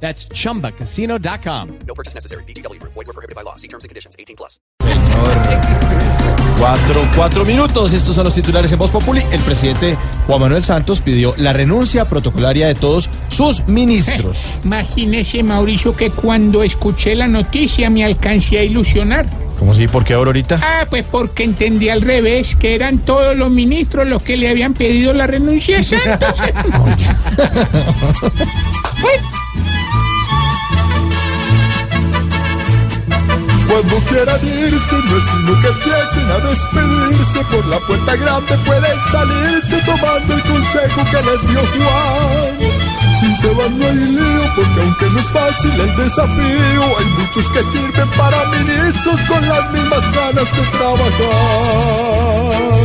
That's chumbacasino.com. No purchase necessary. BGW. Void were prohibited by law. See terms and conditions. 18 plus. Cuatro, cuatro minutos. Estos son los titulares en Voz Populi. El presidente Juan Manuel Santos pidió la renuncia protocolaria de todos sus ministros. Imagínese, Mauricio, que cuando escuché la noticia me alcancé a ilusionar. ¿Cómo así? ¿Por qué ahora ahorita? Ah, pues porque entendí al revés, que eran todos los ministros los que le habían pedido la renuncia a Santos. Cuando quieran irse, no es sino que empiecen a despedirse. Por la puerta grande pueden salirse tomando el consejo que les dio Juan. Si se van no hay lío, porque aunque no es fácil el desafío, hay muchos que sirven para ministros con las mismas ganas de trabajar.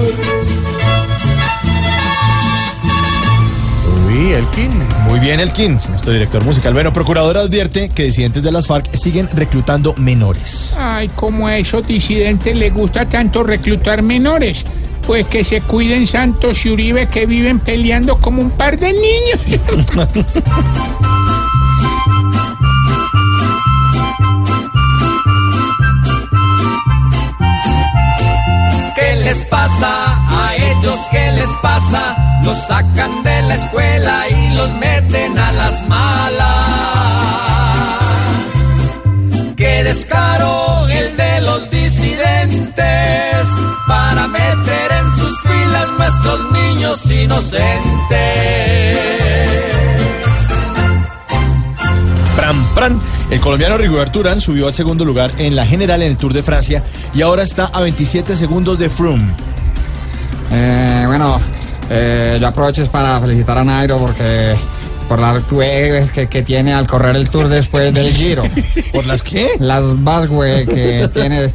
Elkin. Muy bien, Elkin, nuestro director musical. Bueno, procurador advierte que disidentes de las FARC siguen reclutando menores. Ay, como a esos disidentes les gusta tanto reclutar menores. Pues que se cuiden Santos y Uribe que viven peleando como un par de niños. ¿Qué les pasa a ellos? ¿Qué les pasa? Los sacan de la escuela y los meten a las malas. ¡Qué descaro el de los disidentes para meter en sus filas nuestros niños inocentes! Pram, pram. El colombiano Rigoberto Urán subió al segundo lugar en la general en el Tour de Francia y ahora está a 27 segundos de Froome. Eh, bueno, eh, yo aprovecho es para felicitar a Nairo porque por las güey que, que tiene al correr el tour después del giro. ¿Por las qué? Las vas, güey, que tiene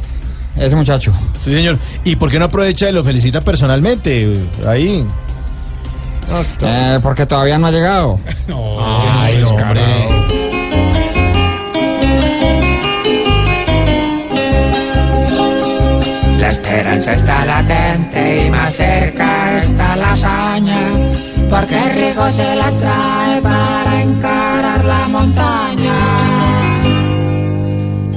ese muchacho. Sí, señor. ¿Y por qué no aprovecha y lo felicita personalmente? Ahí. Eh, porque todavía no ha llegado. Ay, hombre. La esperanza está latente y más cerca está la hazaña, porque Rigo se las trae para encarar la montaña.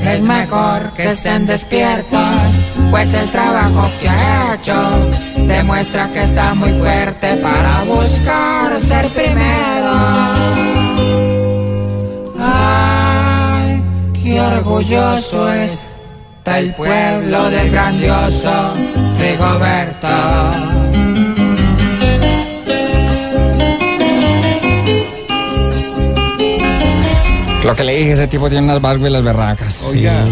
Es mejor que estén despiertos, pues el trabajo que ha hecho demuestra que está muy fuerte para buscar ser primero. Ay, qué orgulloso el pueblo del grandioso Rigoberto. Lo que le dije, ese tipo tiene unas vas, güey, las berracas. Oiga.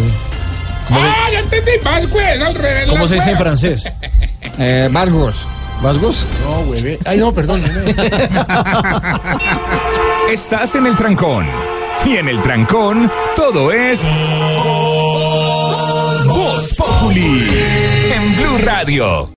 ¿Cómo, se, ah, ya entendí, güey, al revés. cómo se dice en francés? Eh, Vasgos. ¿Vasgos? No, güey. Ay, no, perdón. Estás en el trancón. Y en el trancón, todo es. Populi. En Blue Radio.